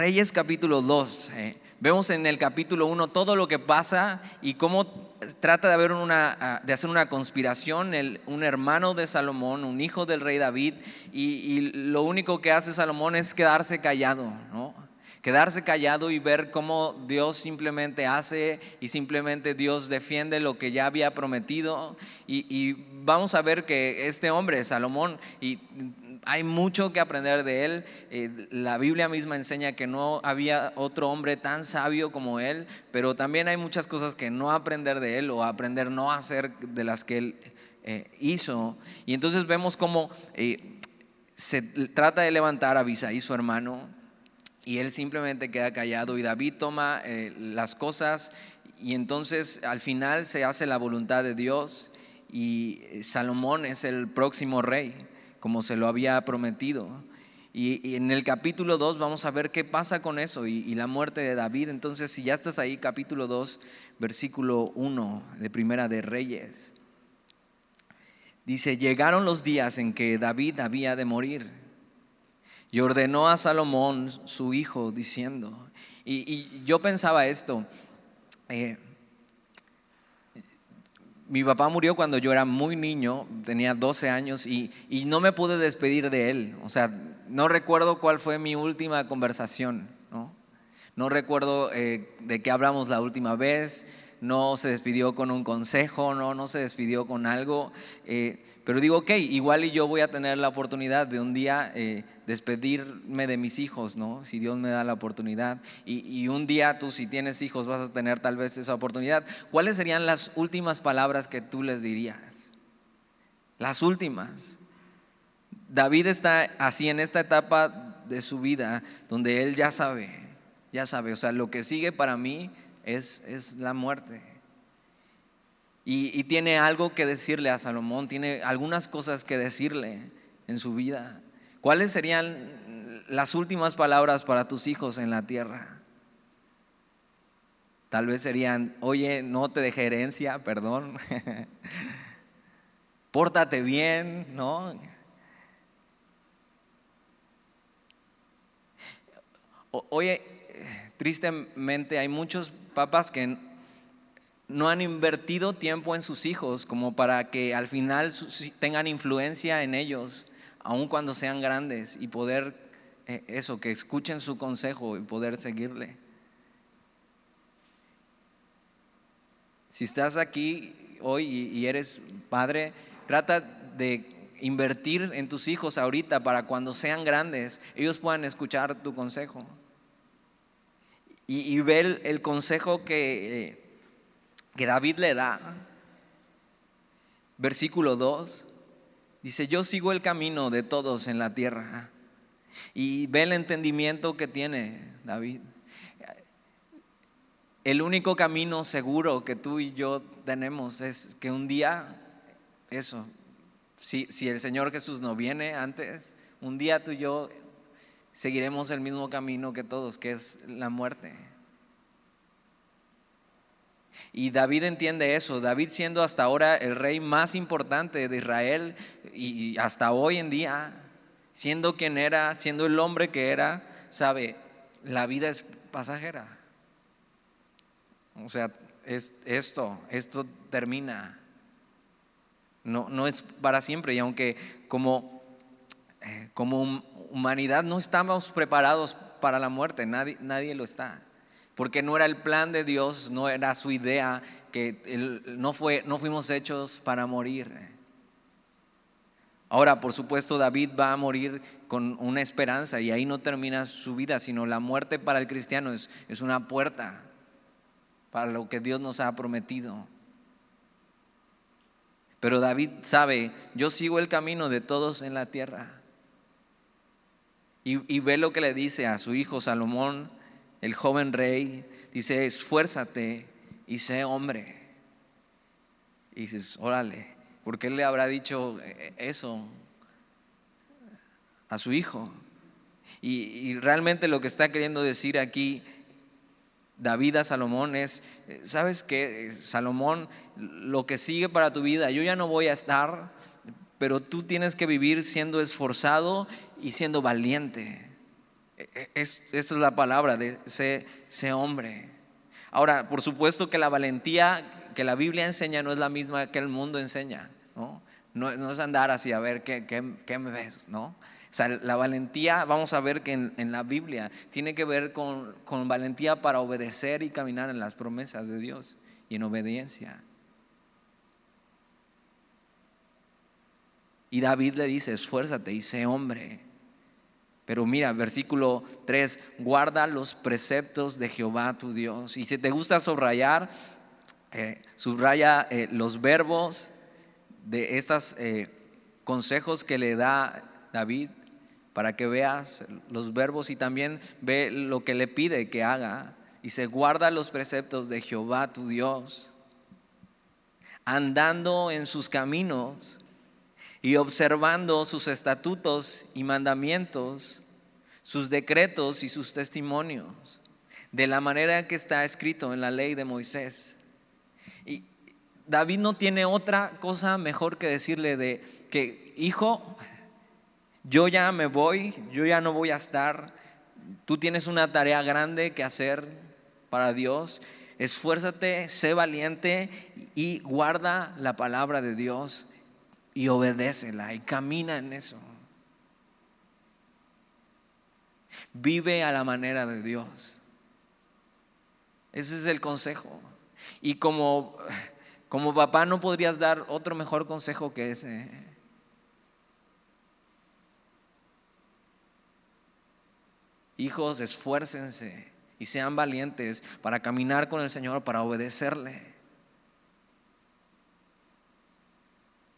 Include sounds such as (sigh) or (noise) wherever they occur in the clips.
Reyes capítulo 2. eh, vemos en el capítulo 1 todo lo que pasa y cómo trata de, ah, hacer una conspiración, un hermano de Salomón, un hijo del rey David, y, y lo único que hace Salomón es quedarse callado, ¿no? Quedarse callado y ver cómo Dios simplemente hace y simplemente Dios defiende lo que ya había prometido. Y, y vamos a ver que este hombre, Salomón, y hay mucho que aprender de él. Eh, la Biblia misma enseña que no había otro hombre tan sabio como él, pero también hay muchas cosas que no aprender de él o aprender no a hacer de las que él eh, hizo. Y entonces vemos cómo eh, se trata de levantar a Abisaí, su hermano, y él simplemente queda callado y David toma eh, las cosas y entonces al final se hace la voluntad de Dios y Salomón es el próximo rey, como se lo había prometido. Y, y en el capítulo 2 vamos a ver qué pasa con eso y, la muerte de David. Entonces, si ya estás ahí, capítulo 2, versículo 1 de Primera de Reyes. Dice, llegaron los días en que David había de morir. Y ordenó a Salomón, su hijo, diciendo, y, y yo pensaba esto, eh, mi papá murió cuando yo era muy niño, tenía 12 años, y, y no me pude despedir de él. O sea, no recuerdo cuál fue mi última conversación, ¿no? No recuerdo eh, de qué hablamos la última vez, no se despidió con un consejo, no, no se despidió con algo. eh, pero digo, ok, igual y yo voy a tener la oportunidad de un día eh, despedirme de mis hijos, ¿no? Si Dios me da la oportunidad. Y, y un día tú, si tienes hijos, vas a tener tal vez esa oportunidad. ¿Cuáles serían las últimas palabras que tú les dirías? Las últimas. David está así en esta etapa de su vida donde él ya sabe, ya sabe, o sea, lo que sigue para mí es, es la muerte. Y, y tiene algo que decirle a Salomón, tiene algunas cosas que decirle en su vida. ¿Cuáles serían las últimas palabras para tus hijos en la tierra? Tal vez serían, oye, no te dejé herencia, perdón. (laughs) Pórtate bien, ¿no? Oye, tristemente hay muchos papás que no han invertido tiempo en sus hijos como para que al final tengan influencia en ellos, aun cuando sean grandes, y poder, eh, eso, que escuchen su consejo y poder seguirle. Si estás aquí hoy y, eres padre, trata de invertir en tus hijos ahorita para cuando sean grandes, ellos puedan escuchar tu consejo. Y, y el consejo que, eh, que David le da. Versículo 2. Dice, yo sigo el camino de todos en la tierra. Y ve el entendimiento que tiene David. El único camino seguro que tú y yo tenemos es que un día, eso, si, si el Señor Jesús no viene antes, un día tú y yo seguiremos el mismo camino que todos, que es la muerte. Y David entiende eso. David siendo hasta ahora el rey más importante de Israel y hasta hoy en día, siendo quien era, siendo el hombre que era, sabe, la vida es pasajera. O sea, es esto, esto termina. No, no es para siempre. Y aunque como, eh, como hum- humanidad no estamos preparados para la muerte, nadie, nadie lo está. Porque no era el plan de Dios, no era su idea, que no, fue, no fuimos hechos para morir. Ahora, por supuesto, David va a morir con una esperanza y ahí no termina su vida, sino la muerte para el cristiano es, es una puerta para lo que Dios nos ha prometido. Pero David sabe, yo sigo el camino de todos en la tierra. Y, y ve lo que le dice a su hijo Salomón, el joven rey, dice, esfuérzate y sé hombre. Y dices, órale, ¿por qué le habrá dicho eh, eso a su hijo? Y, y realmente lo que está queriendo decir aquí David a Salomón es, ¿sabes qué? Salomón, lo que sigue para tu vida, yo ya no voy a estar, pero tú tienes que vivir siendo esforzado y siendo valiente. E, e, es, esta es la palabra de ese hombre. Ahora, por supuesto que la valentía que la Biblia enseña no es la misma que el mundo enseña, ¿no? No, es andar así a ver qué, qué, me ves, ¿no? O sea, la valentía, vamos a ver que en, la Biblia tiene que ver con, con, valentía para obedecer y caminar en las promesas de Dios y en obediencia. Y David le dice, esfuérzate y sé hombre. Pero mira, versículo 3, guarda los preceptos de Jehová tu Dios. Y si te gusta subrayar, eh, subraya eh, los verbos de estos eh, consejos que le da David para que veas los verbos y también ve lo que le pide que haga. Y se guarda los preceptos de Jehová tu Dios, andando en sus caminos y observando sus estatutos y mandamientos, sus decretos y sus testimonios, de la manera que está escrito en la ley de Moisés. Y David no tiene otra cosa mejor que decirle de que, hijo, yo ya me voy, yo ya no voy a estar, tú tienes una tarea grande que hacer para Dios, esfuérzate, sé valiente y guarda la palabra de Dios y obedécela y camina en eso. Vive a la manera de Dios. Ese es el consejo. Y como, como papá no podrías dar otro mejor consejo que ese. Hijos, esfuércense y sean valientes para caminar con el Señor, para obedecerle.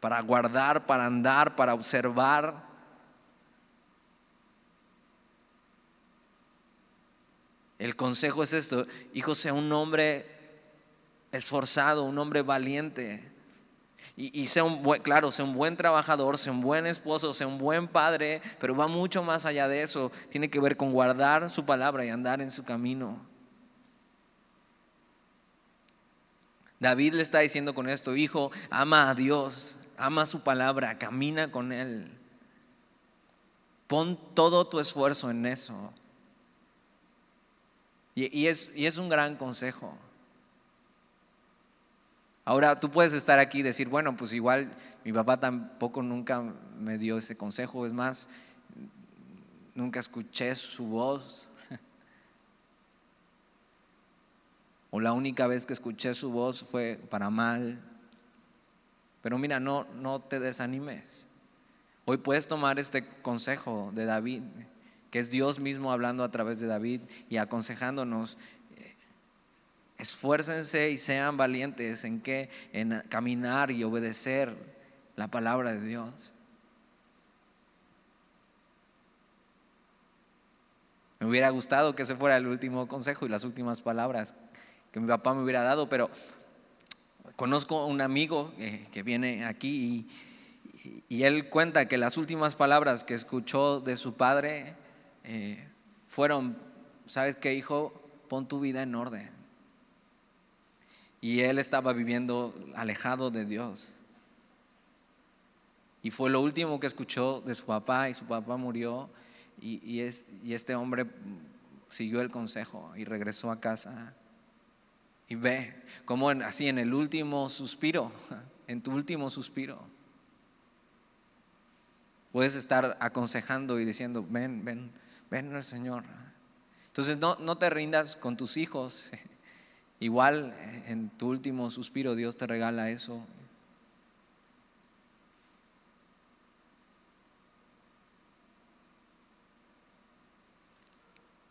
Para guardar, para andar, para observar. El consejo es esto, hijo, sea un hombre esforzado, un hombre valiente. Y, sea un buen, claro, sea un buen trabajador, sea un buen esposo, sea un buen padre, pero va mucho más allá de eso. Tiene que ver con guardar su palabra y andar en su camino. David le está diciendo con esto, hijo, ama a Dios, ama su palabra, camina con Él. Pon todo tu esfuerzo en eso. y es un gran consejo. Ahora tú puedes estar aquí y decir, bueno, pues igual mi papá tampoco nunca me dio ese consejo, es más, nunca escuché su voz. (laughs) O la única vez que escuché su voz fue para mal. Pero mira, no, no te desanimes. Hoy puedes tomar este consejo de David, que es Dios mismo hablando a través de David y aconsejándonos Esfuércense y sean valientes en qué? En caminar y obedecer la palabra de Dios. Me hubiera gustado que ese fuera el último consejo y las últimas palabras que mi papá me hubiera dado, pero conozco un amigo que viene aquí y, él cuenta que las últimas palabras que escuchó de su padre eh, fueron, ¿sabes qué, hijo? Pon tu vida en orden. Y él estaba viviendo alejado de Dios. Y fue lo último que escuchó de su papá y su papá murió y, este hombre siguió el consejo y regresó a casa. Y ve como así en el último suspiro, (laughs) en tu último suspiro, puedes estar aconsejando y diciendo, ven, ven, ven al Señor. Entonces no, no te rindas con tus hijos. (laughs) Igual en tu último suspiro Dios te regala eso.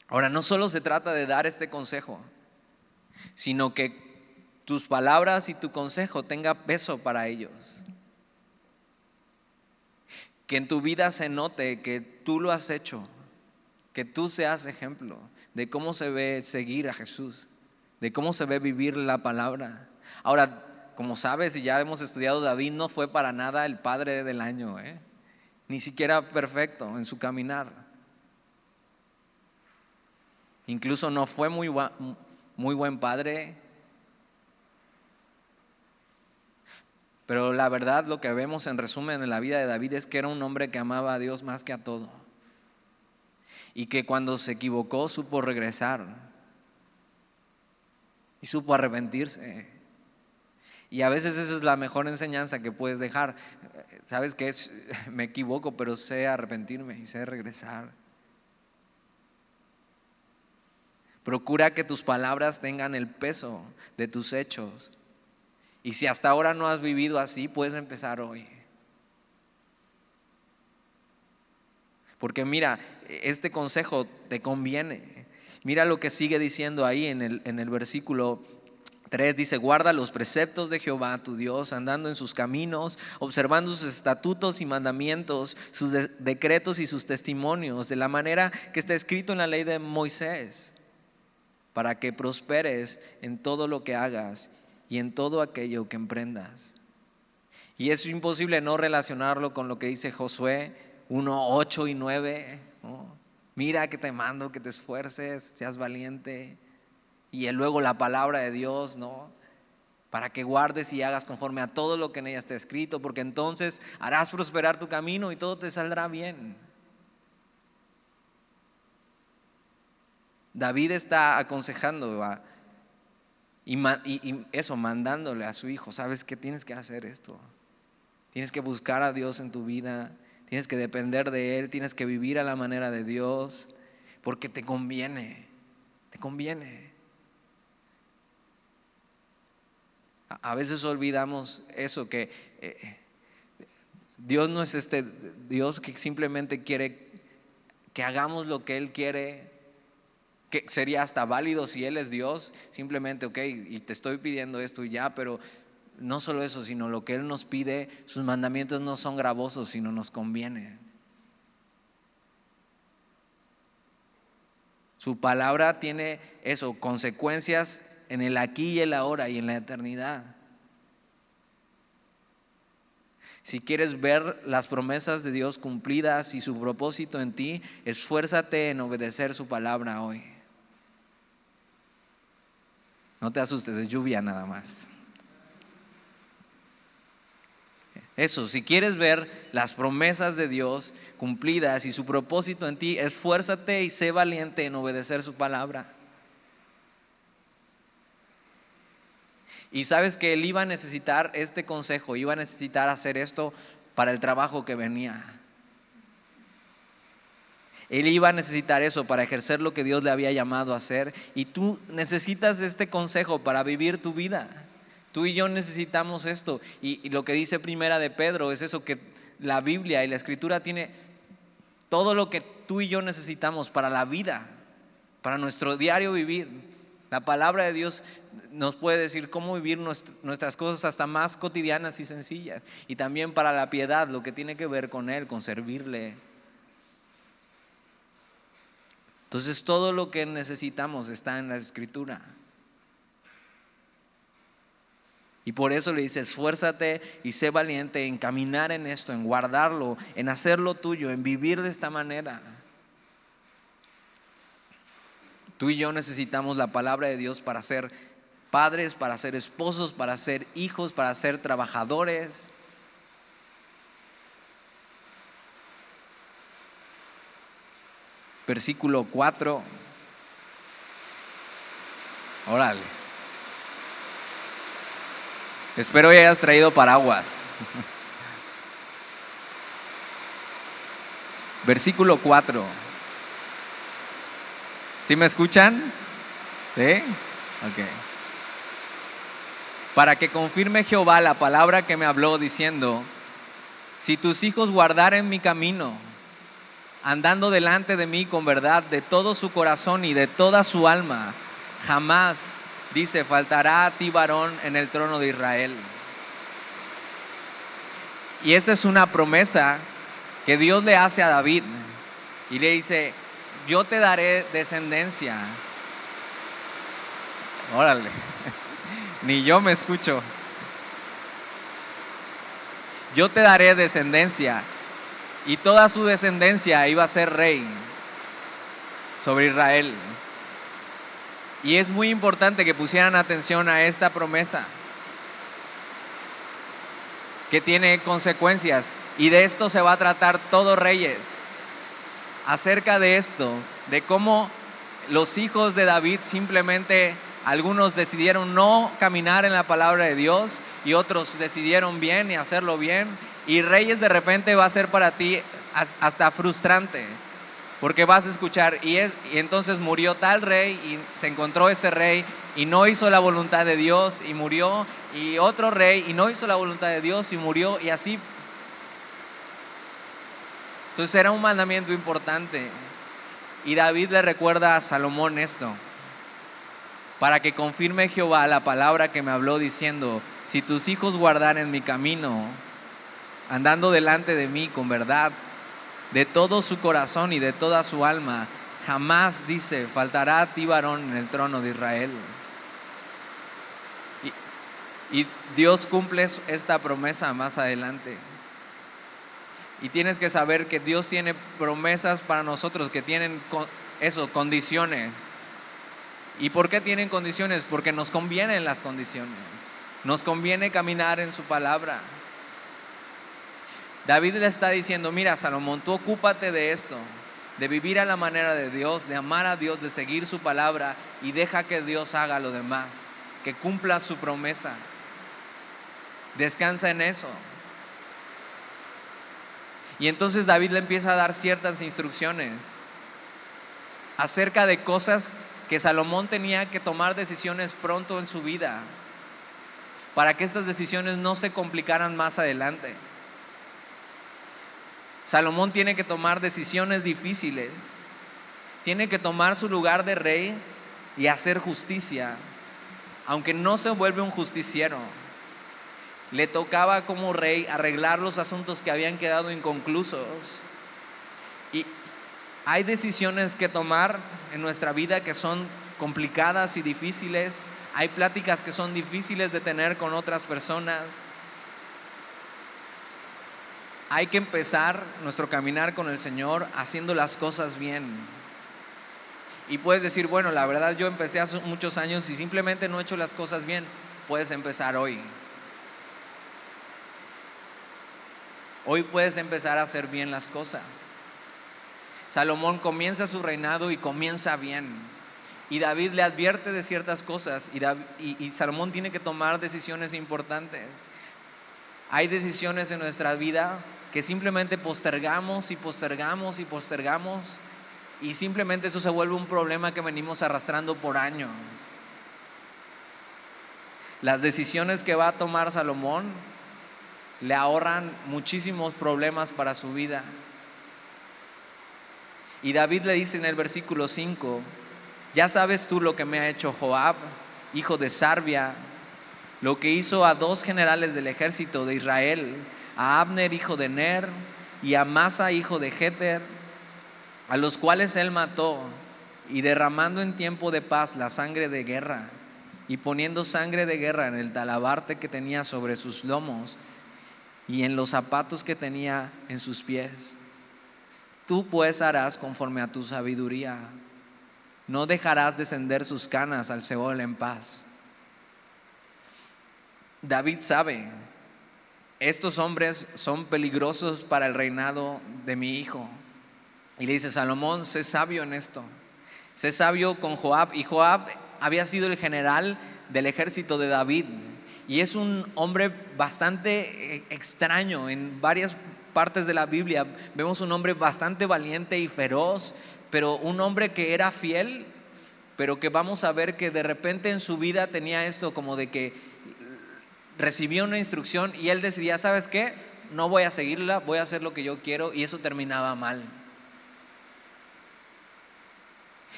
Ahora, no solo se trata de dar este consejo, sino que tus palabras y tu consejo tenga peso para ellos. Que en tu vida se note que tú lo has hecho, que tú seas ejemplo de cómo se ve seguir a Jesús de cómo se ve vivir la palabra. Ahora, como sabes y ya hemos estudiado, David no fue para nada el padre del año, ¿eh? ni siquiera perfecto en su caminar. Incluso no fue muy, muy buen padre. Pero la verdad lo que vemos en resumen en la vida de David es que era un hombre que amaba a Dios más que a todo. y que cuando se equivocó supo regresar y supo arrepentirse. Y a veces esa es la mejor enseñanza que puedes dejar. Sabes que (laughs) me equivoco, pero sé arrepentirme y sé regresar. Procura que tus palabras tengan el peso de tus hechos. Y si hasta ahora no has vivido así, puedes empezar hoy. Porque mira, este consejo te conviene. Mira lo que sigue diciendo ahí en el, en el versículo 3 dice, guarda los preceptos de Jehová tu Dios, andando en sus caminos, observando sus estatutos y mandamientos, sus decretos y sus testimonios, de la manera que está escrito en la ley de Moisés, para que prosperes en todo lo que hagas y en todo aquello que emprendas. Y es imposible no relacionarlo con lo que dice Josué 1, 8 y 9. Mira que te mando que te esfuerces, seas valiente. Y luego la palabra de Dios, ¿no? Para que guardes y hagas conforme a todo lo que en ella está escrito, porque entonces harás prosperar tu camino y todo te saldrá bien. David está aconsejando y, y, eso, mandándole a su hijo, sabes que tienes que hacer esto. Tienes que buscar a Dios en tu vida, Tienes que depender de Él, tienes que vivir a la manera de Dios, porque te conviene, te conviene. A veces olvidamos eso, que eh, Dios no es este Dios que simplemente quiere que hagamos lo que Él quiere, que sería hasta válido si Él es Dios, simplemente, ok, y te estoy pidiendo esto y ya, pero no solo eso, sino lo que Él nos pide, sus mandamientos no son gravosos, sino nos conviene. Su palabra tiene eso, consecuencias en el aquí y el ahora y en la eternidad. Si quieres ver las promesas de Dios cumplidas y su propósito en ti, esfuérzate en obedecer su palabra hoy. No te asustes, es lluvia nada más. Eso, si quieres ver las promesas de Dios cumplidas y su propósito en ti, esfuérzate y sé valiente en obedecer su palabra. Y sabes que él iba a necesitar este consejo, iba a necesitar hacer esto para el trabajo que venía. Él iba a necesitar eso para ejercer lo que Dios le había llamado a hacer. Y tú necesitas este consejo para vivir tu vida. Tú y yo necesitamos esto. Y, lo que dice primera de Pedro es eso, que la Biblia y la Escritura tiene todo lo que tú y yo necesitamos para la vida, para nuestro diario vivir. La palabra de Dios nos puede decir cómo vivir nuestras cosas hasta más cotidianas y sencillas. Y también para la piedad, lo que tiene que ver con Él, con servirle. Entonces todo lo que necesitamos está en la escritura. Y por eso le dice, esfuérzate y sé valiente en caminar en esto, en guardarlo, en hacerlo tuyo, en vivir de esta manera. Tú y yo necesitamos la palabra de Dios para ser padres, para ser esposos, para ser hijos, para ser trabajadores. Versículo 4. Órale. Espero que hayas traído paraguas. (laughs) Versículo 4. ¿Sí me escuchan? ¿Sí? Ok. Para que confirme Jehová la palabra que me habló diciendo, si tus hijos guardaren mi camino, andando delante de mí con verdad de todo su corazón y de toda su alma, jamás dice, faltará a ti varón en el trono de Israel. Y esta es una promesa que Dios le hace a David. Y le dice, yo te daré descendencia. Órale, (laughs) ni yo me escucho. Yo te daré descendencia. Y toda su descendencia iba a ser rey sobre Israel. Y es muy importante que pusieran atención a esta promesa, que tiene consecuencias. Y de esto se va a tratar todos reyes. acerca de esto, de cómo los hijos de David simplemente, algunos decidieron no caminar en la palabra de Dios y otros decidieron bien y hacerlo bien. Y Reyes de repente va a ser para ti hasta frustrante, porque vas a escuchar, y, entonces murió tal rey y se encontró este rey y no hizo la voluntad de Dios y murió, y otro rey y no hizo la voluntad de Dios y murió, y así. Entonces era un mandamiento importante. Y David le recuerda a Salomón esto, para que confirme Jehová la palabra que me habló diciendo, si tus hijos guardaren mi camino, andando delante de mí con verdad, de todo su corazón y de toda su alma, jamás dice, faltará a ti varón en el trono de Israel. Y, Dios cumple esta promesa más adelante. Y tienes que saber que Dios tiene promesas para nosotros que tienen eso, condiciones. ¿Y por qué tienen condiciones? Porque nos convienen las condiciones. Nos conviene caminar en su palabra. David le está diciendo, mira Salomón, tú ocúpate de esto, de vivir a la manera de Dios, de amar a Dios, de seguir su palabra y deja que Dios haga lo demás, que cumpla su promesa. Descansa en eso. Y entonces David le empieza a dar ciertas instrucciones acerca de cosas que Salomón tenía que tomar decisiones pronto en su vida para que estas decisiones no se complicaran más adelante. Salomón tiene que tomar decisiones difíciles, tiene que tomar su lugar de rey y hacer justicia, aunque no se vuelve un justiciero le tocaba como rey arreglar los asuntos que habían quedado inconclusos. Y hay decisiones que tomar en nuestra vida que son complicadas y difíciles. Hay pláticas que son difíciles de tener con otras personas. Hay que empezar nuestro caminar con el Señor haciendo las cosas bien. Y puedes decir, bueno, la verdad yo empecé hace muchos años y simplemente no he hecho las cosas bien. Puedes empezar hoy. Hoy puedes empezar a hacer bien las cosas. Salomón comienza su reinado y comienza bien. Y David le advierte de ciertas cosas y, Salomón tiene que tomar decisiones importantes. Hay decisiones en nuestra vida que simplemente postergamos y postergamos y postergamos y simplemente eso se vuelve un problema que venimos arrastrando por años. Las decisiones que va a tomar Salomón le ahorran muchísimos problemas para su vida. Y David le dice en el versículo 5, ya sabes tú lo que me ha hecho Joab, hijo de Sarbia, lo que hizo a dos generales del ejército de Israel, a Abner, hijo de Ner, y a Masa, hijo de Jeter, a los cuales él mató, y derramando en tiempo de paz la sangre de guerra, y poniendo sangre de guerra en el talabarte que tenía sobre sus lomos, y en los zapatos que tenía en sus pies. Tú pues harás conforme a tu sabiduría. No dejarás descender sus canas al Seol en paz. David sabe, estos hombres son peligrosos para el reinado de mi hijo. Y le dice, Salomón, sé sabio en esto. Sé sabio con Joab. Y Joab había sido el general del ejército de David. Y es un hombre bastante eh, extraño en varias partes de la Biblia. Vemos un hombre bastante valiente y feroz, pero un hombre que era fiel, pero que vamos a ver que de repente en su vida tenía esto como de que recibió una instrucción y él decidía, ¿sabes qué? No voy a seguirla, voy a hacer lo que yo quiero y eso terminaba mal.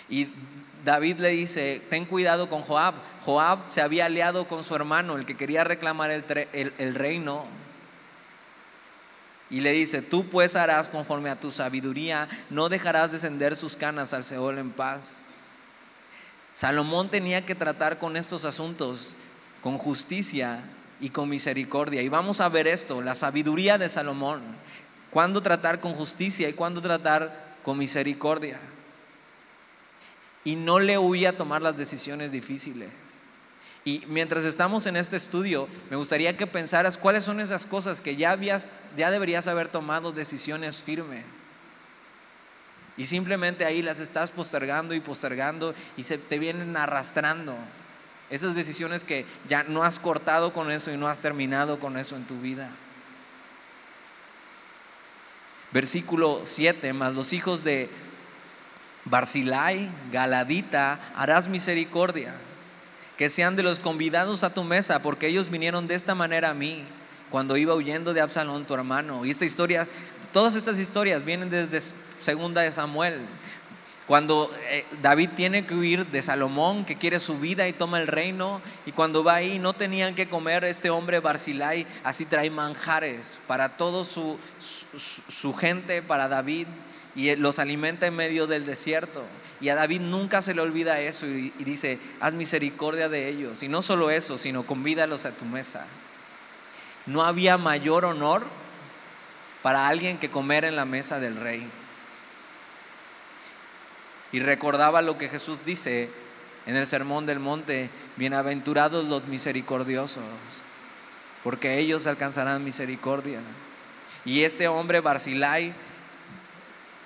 Y David le dice, ten cuidado con Joab. Joab se había aliado con su hermano, el que quería reclamar el, reino. Y le dice, tú pues harás conforme a tu sabiduría, no dejarás descender sus canas al Seol en paz. Salomón tenía que tratar con estos asuntos con justicia y con misericordia. Y vamos a ver esto, la sabiduría de Salomón. Cuándo tratar con justicia y cuándo tratar con misericordia y no le huía a tomar las decisiones difíciles. Y mientras estamos en este estudio, me gustaría que pensaras cuáles son esas cosas que ya, habías, ya deberías haber tomado decisiones firmes. Y simplemente ahí las estás postergando y postergando y se te vienen arrastrando. Esas decisiones que ya no has cortado con eso y no has terminado con eso en tu vida. Versículo 7, más los hijos de Barzilai, Galadita, harás misericordia, que sean de los convidados a tu mesa, porque ellos vinieron de esta manera a mí cuando iba huyendo de Absalón, tu hermano. Y esta historia, todas estas historias vienen desde segunda de Samuel. Cuando eh, David tiene que huir de Salomón, que quiere su vida y toma el reino, y cuando va ahí no tenían que comer este hombre Barzilai, así trae manjares para toda su, su, gente, para David, y los alimenta en medio del desierto. Y a David nunca se le olvida eso y, y dice, haz misericordia de ellos. Y no solo eso, sino convídalos a tu mesa. No había mayor honor para alguien que comer en la mesa del rey y recordaba lo que Jesús dice en el Sermón del Monte, bienaventurados los misericordiosos, porque ellos alcanzarán misericordia. Y este hombre, Barzilai,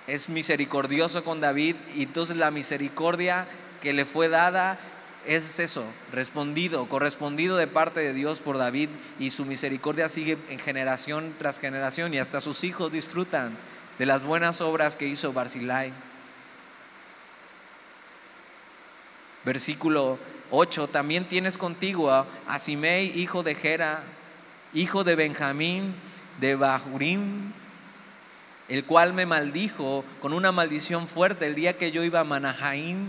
es misericordioso con David y entonces la misericordia que le fue dada es eso, respondido, correspondido de parte de Dios por David y su misericordia sigue en generación tras generación y hasta sus hijos disfrutan de las buenas obras que hizo Barzilai. Versículo 8, también tienes contigo a, Simei, hijo de Gera, hijo de Benjamín, de Bahurim, el cual me maldijo con una maldición fuerte el día que yo iba a Manahaim.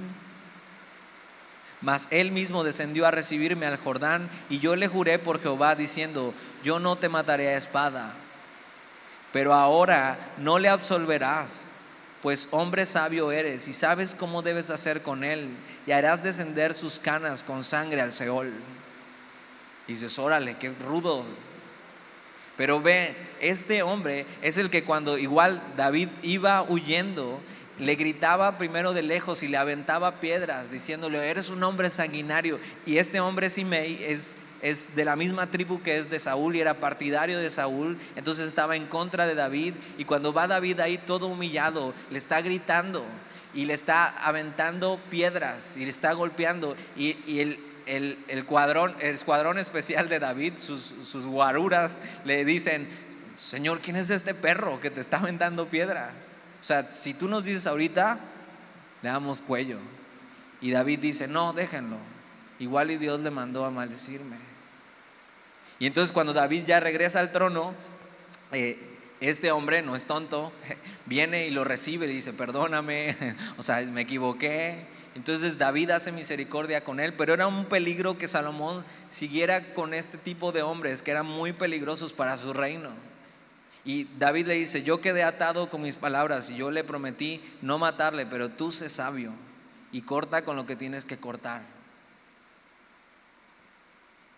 Mas él mismo descendió a recibirme al Jordán y yo le juré por Jehová diciendo, yo no te mataré a espada, pero ahora no le absolverás pues hombre sabio eres y sabes cómo debes hacer con él y harás descender sus canas con sangre al Seol. Y dices, órale, qué rudo. Pero ve, este hombre es el que cuando igual David iba huyendo, le gritaba primero de lejos y le aventaba piedras, diciéndole, eres un hombre sanguinario. Y este hombre Simei es es de la misma tribu que es de Saúl y era partidario de Saúl, entonces estaba en contra de David y cuando va David ahí todo humillado, le está gritando y le está aventando piedras y le está golpeando y, el, el, cuadrón, el escuadrón especial de David, sus, sus guaruras le dicen, Señor, ¿quién es este perro que te está aventando piedras? O sea, si tú nos dices ahorita, le damos cuello. Y David dice, no, déjenlo. Igual y Dios le mandó a maldecirme. Y entonces cuando David ya regresa al trono, eh, este hombre no es tonto, (laughs) viene y lo recibe y dice, perdóname, (laughs) o sea, me equivoqué. Entonces David hace misericordia con él, pero era un peligro que Salomón siguiera con este tipo de hombres que eran muy peligrosos para su reino. Y David le dice, yo quedé atado con mis palabras y yo le prometí no matarle, pero tú sé sabio y corta con lo que tienes que cortar.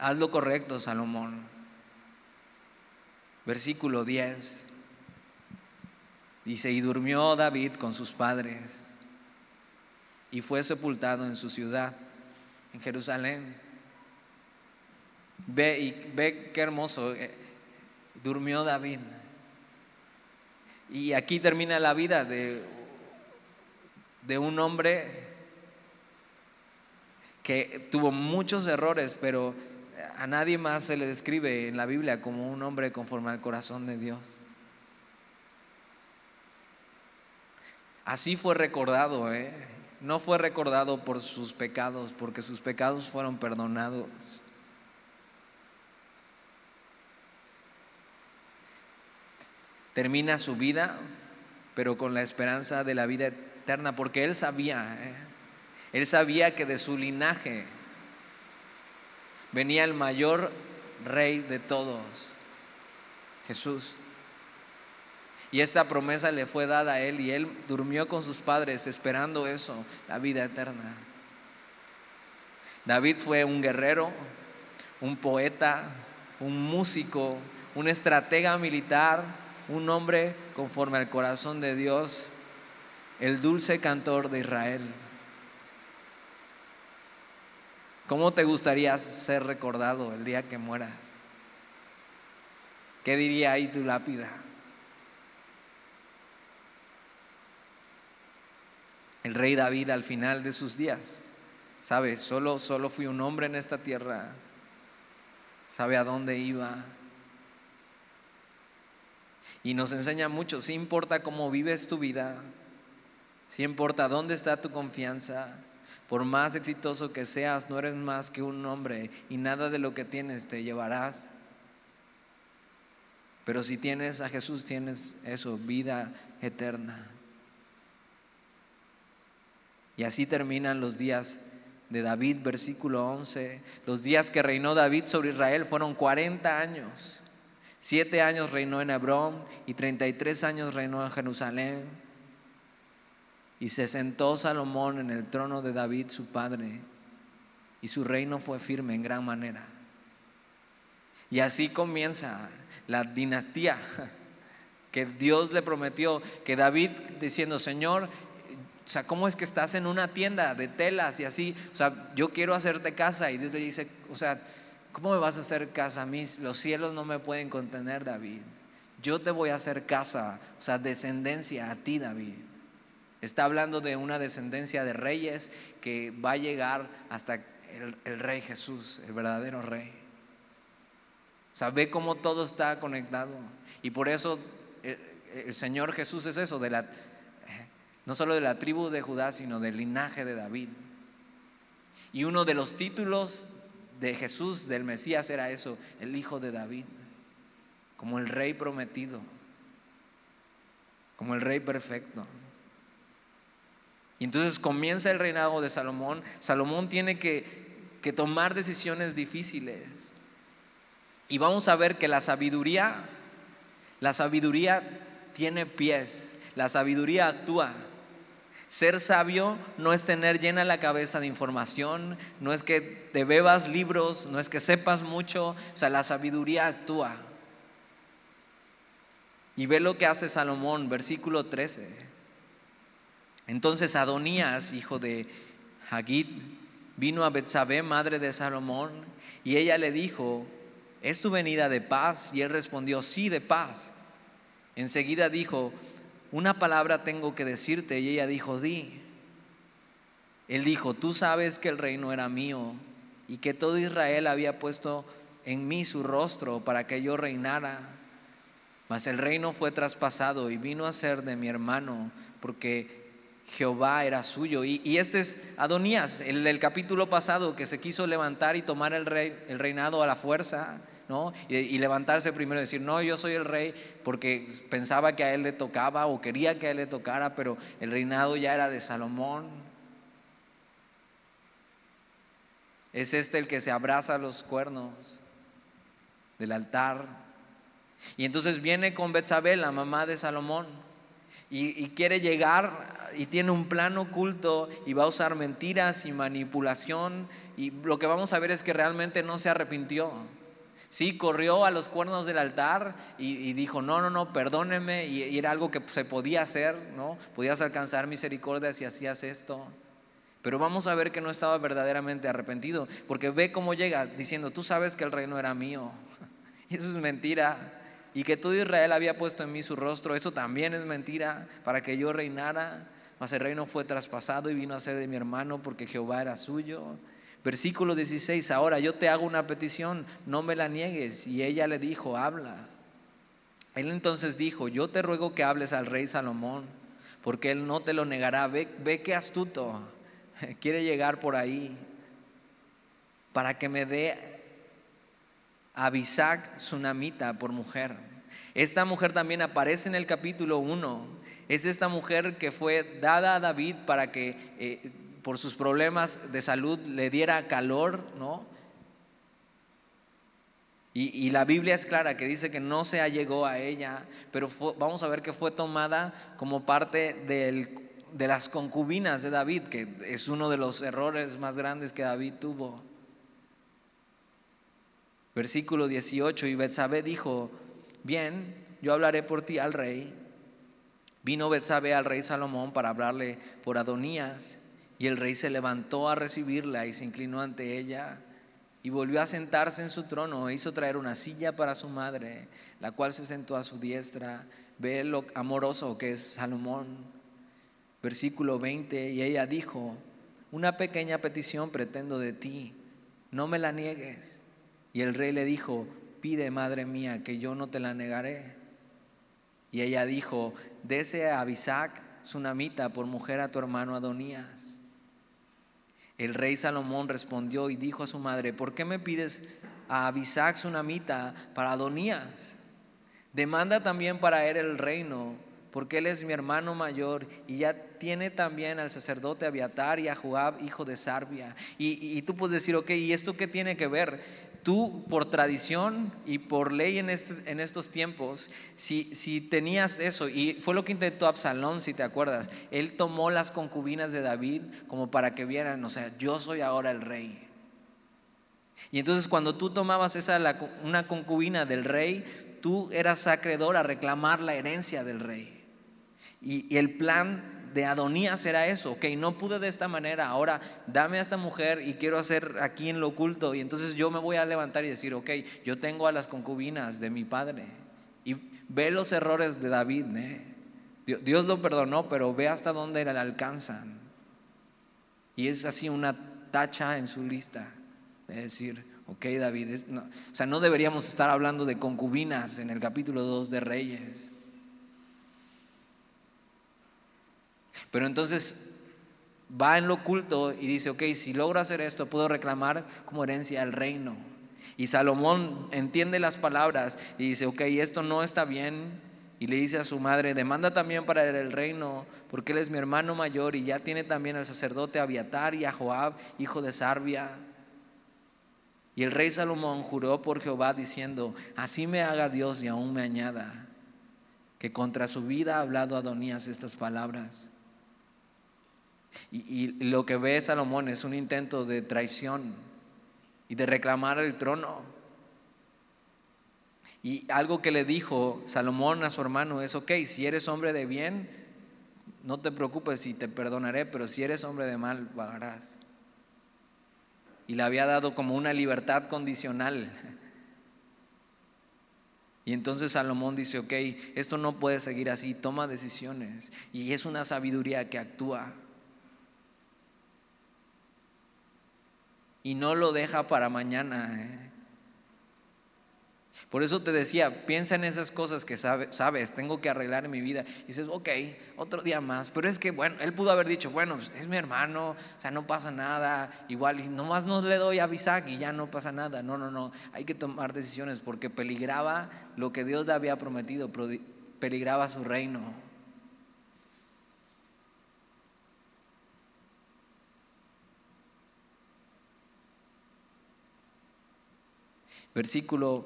Haz lo correcto, Salomón. Versículo 10. Dice, y durmió David con sus padres y fue sepultado en su ciudad, en Jerusalén. Ve, y, ve qué hermoso, eh, durmió David. Y aquí termina la vida de, de un hombre que tuvo muchos errores, pero a nadie más se le describe en la Biblia como un hombre conforme al corazón de Dios. Así fue recordado, ¿eh? no fue recordado por sus pecados, porque sus pecados fueron perdonados. Termina su vida, pero con la esperanza de la vida eterna, porque él sabía, ¿eh? él sabía que de su linaje, venía el mayor rey de todos, Jesús. Y esta promesa le fue dada a él y él durmió con sus padres esperando eso, la vida eterna. David fue un guerrero, un poeta, un músico, un estratega militar, un hombre conforme al corazón de Dios, el dulce cantor de Israel. ¿Cómo te gustaría ser recordado el día que mueras? ¿Qué diría ahí tu lápida? el rey David al final de sus días. ¿Sabe? Solo, solo fui un hombre en esta tierra. ¿Sabe a dónde iba? Y nos enseña mucho, si importa cómo vives tu vida, si importa dónde está tu confianza, por más exitoso que seas, no eres más que un hombre y nada de lo que tienes te llevarás. Pero si tienes a Jesús, tienes eso, vida eterna. Y así terminan los días de David, versículo 11. Los días que reinó David sobre Israel fueron 40 años. Siete años reinó en Hebrón y 33 años reinó en Jerusalén. Y se sentó Salomón en el trono de David, su padre, y su reino fue firme en gran manera. Y así comienza la dinastía que Dios le prometió, que David diciendo, Señor, o sea, ¿cómo es que estás en una tienda de telas y así? O sea, yo quiero hacerte casa y Dios le dice, o sea, ¿cómo me vas a hacer casa a mí? Los cielos no me pueden contener, David. Yo te voy a hacer casa, o sea, descendencia a ti, David. Está hablando de una descendencia de reyes que va a llegar hasta el, rey Jesús, el verdadero rey. O sea, ve cómo todo está conectado. Y por eso el, eh, el Señor Jesús es eso, de la, no solo de la tribu de Judá, sino del linaje de David. Y uno de los títulos de Jesús, del Mesías, era eso, el Hijo de David, como el Rey prometido, como el Rey perfecto. Y entonces comienza el reinado de Salomón. Salomón tiene que, que tomar decisiones difíciles. Y vamos a ver que la sabiduría, la sabiduría tiene pies, la sabiduría actúa. Ser sabio no es tener llena la cabeza de información, no es que te bebas libros, no es que sepas mucho, o sea, la sabiduría actúa. Y ve lo que hace Salomón, versículo 13. Entonces Adonías, hijo de Hagid, vino a Betsabé, madre de Salomón, y ella le dijo, ¿es tu venida de paz? Y él respondió, sí, de paz. Enseguida dijo, una palabra tengo que decirte. Y ella dijo, di. Él dijo, tú sabes que el reino era mío y que todo Israel había puesto en mí su rostro para que yo reinara. Mas el reino fue traspasado y vino a ser de mi hermano, porque Jehová era suyo. Y, este es Adonías, el capítulo pasado, que se quiso levantar y tomar el, rey, el reinado a la fuerza, ¿no? Y, y, levantarse primero y decir, no, yo soy el rey, porque pensaba que a él le tocaba o quería que a él le tocara, pero el reinado ya era de Salomón. Es este el que se abraza a los cuernos del altar. Y entonces viene con Betsabé, la mamá de Salomón, y, quiere llegar y tiene un plan oculto y va a usar mentiras y manipulación y lo que vamos a ver es que realmente no se arrepintió. Sí, corrió a los cuernos del altar y, dijo, no, no, no, perdóneme, y, y, era algo que se podía hacer, ¿no? Podías alcanzar misericordia si hacías esto. Pero vamos a ver que no estaba verdaderamente arrepentido, porque ve cómo llega diciendo, tú sabes que el reino era mío. (laughs) Y eso es mentira y que todo Israel había puesto en mí su rostro, eso también es mentira, para que yo reinara. Mas el reino fue traspasado y vino a ser de mi hermano porque Jehová era suyo. Versículo 16, ahora yo te hago una petición, no me la niegues. Y ella le dijo, habla. Él entonces dijo, yo te ruego que hables al rey Salomón, porque él no te lo negará. Ve, ve qué astuto, (laughs) quiere llegar por ahí, para que me dé Abisac Tsunamita por mujer. Esta mujer también aparece en el capítulo 1 es esta mujer que fue dada a David para que eh, por sus problemas de salud le diera calor, ¿no? Y, la Biblia es clara que dice que no se allegó a ella, pero vamos a ver que fue tomada como parte de las concubinas de David, que es uno de los errores más grandes que David tuvo. Versículo 18, y Betsabé dijo, bien, yo hablaré por ti al rey Vino Betsabe al rey Salomón para hablarle por Adonías, y el rey se levantó a recibirla y se inclinó ante ella y volvió a sentarse en su trono e hizo traer una silla para su madre, la cual se sentó a su diestra. Ve lo amoroso que es Salomón. Versículo 20, y ella dijo, una pequeña petición pretendo de ti, no me la niegues. Y el rey le dijo, pide, madre mía, que yo no te la negaré. Y ella dijo, dese a Abisac, sunamita, por mujer a tu hermano Adonías. El rey Salomón respondió y dijo a su madre, ¿por qué me pides a Abisac, sunamita, para Adonías? Demanda también para él el reino, porque él es mi hermano mayor y ya tiene también al sacerdote Abiatar y a Joab, hijo de Sarbia. Y, y, tú puedes decir, ok, ¿y esto qué tiene que ver? Tú, por tradición y por ley en, este, en estos tiempos, si, si tenías eso, y fue lo que intentó Absalón, si te acuerdas, él tomó las concubinas de David como para que vieran, o sea, yo soy ahora el rey. Y entonces cuando tú tomabas esa, una concubina del rey, tú eras acreedor a reclamar la herencia del rey. Y, el plan de Adonías era eso, ok, no pude de esta manera, ahora dame a esta mujer y quiero hacer aquí en lo oculto. Y entonces yo me voy a levantar y decir, ok, yo tengo a las concubinas de mi padre. Y ve los errores de David. ¿eh? Dios lo perdonó, pero ve hasta dónde le alcanzan. Y es así una tacha en su lista de decir, ok David, o sea, no deberíamos estar hablando de concubinas en el capítulo 2 de Reyes. Pero entonces va en lo oculto y dice, ok, si logro hacer esto, puedo reclamar como herencia el reino. Y Salomón entiende las palabras y dice, ok, esto no está bien. Y le dice a su madre, demanda también para el reino, porque él es mi hermano mayor y ya tiene también al sacerdote Abiatar y a Joab, hijo de Sarbia. Y el rey Salomón juró por Jehová diciendo, así me haga Dios y aún me añada, que contra su vida ha hablado Adonías estas palabras. Y, lo que ve Salomón es un intento de traición y de reclamar el trono. Y algo que le dijo Salomón a su hermano es, ok, si eres hombre de bien, no te preocupes y te perdonaré, pero si eres hombre de mal, pagarás. Y le había dado como una libertad condicional. (laughs) Y entonces Salomón dice, ok, esto no puede seguir así, toma decisiones. Y es una sabiduría que actúa. Y no lo deja para mañana. ¿eh? Por eso te decía, piensa en esas cosas que sabes, tengo que arreglar en mi vida. Y dices, ok, otro día más. Pero es que, bueno, él pudo haber dicho, bueno, es mi hermano, o sea, no pasa nada. Igual, nomás no le doy a Bisac y ya no pasa nada. No, no, no. Hay que tomar decisiones porque peligraba lo que Dios le había prometido, peligraba su reino. Versículo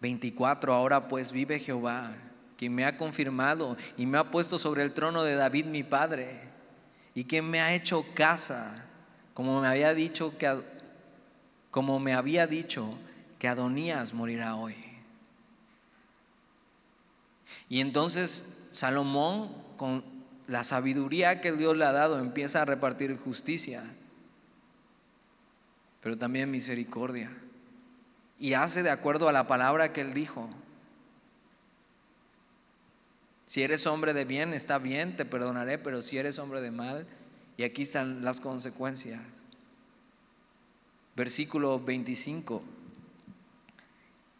24, ahora pues vive Jehová, quien me ha confirmado y me ha puesto sobre el trono de David mi padre, y quien me ha hecho casa, como me había dicho que como me había dicho que Adonías morirá hoy. Y entonces Salomón, con la sabiduría que Dios le ha dado, empieza a repartir justicia, pero también misericordia y hace de acuerdo a la palabra que él dijo. Si eres hombre de bien, está bien, te perdonaré, pero si eres hombre de mal, y aquí están las consecuencias. Versículo 25.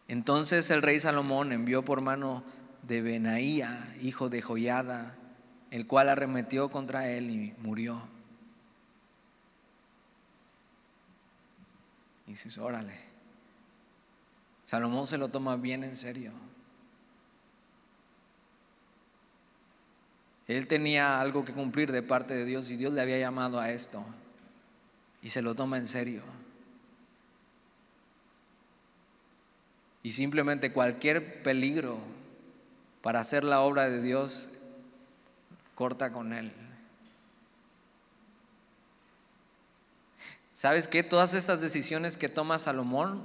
Entonces el rey Salomón envió por mano de Benaía, hijo de Joyada, el cual arremetió contra él y murió. Y dices, órale. Salomón se lo toma bien en serio. Él tenía algo que cumplir de parte de Dios y Dios le había llamado a esto. Y se lo toma en serio. Y simplemente cualquier peligro para hacer la obra de Dios corta con él. ¿Sabes qué? Todas estas decisiones que toma Salomón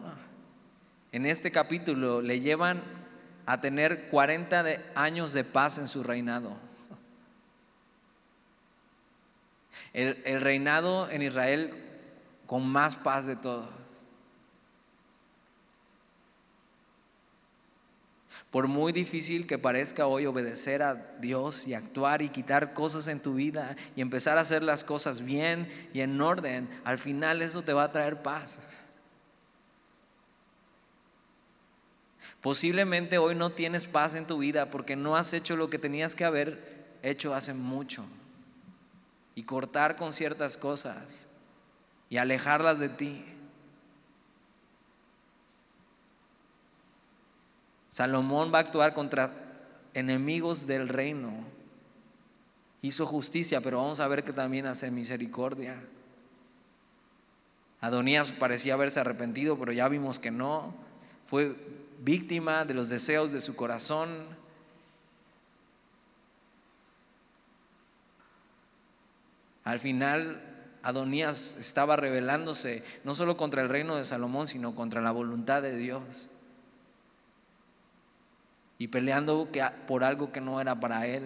en este capítulo le llevan a tener 40 años de paz en su reinado. El, el, reinado en Israel con más paz de todos. Por muy difícil que parezca hoy obedecer a Dios y actuar y quitar cosas en tu vida y empezar a hacer las cosas bien y en orden, al final eso te va a traer paz. Posiblemente hoy no tienes paz en tu vida porque no has hecho lo que tenías que haber hecho hace mucho. Y cortar con ciertas cosas y alejarlas de ti. Salomón va a actuar contra enemigos del reino. Hizo justicia, pero vamos a ver que también hace misericordia. Adonías parecía haberse arrepentido, pero ya vimos que no. Fue víctima de los deseos de su corazón. Al final, Adonías estaba rebelándose no solo contra el reino de Salomón, sino contra la voluntad de Dios y peleando por algo que no era para él.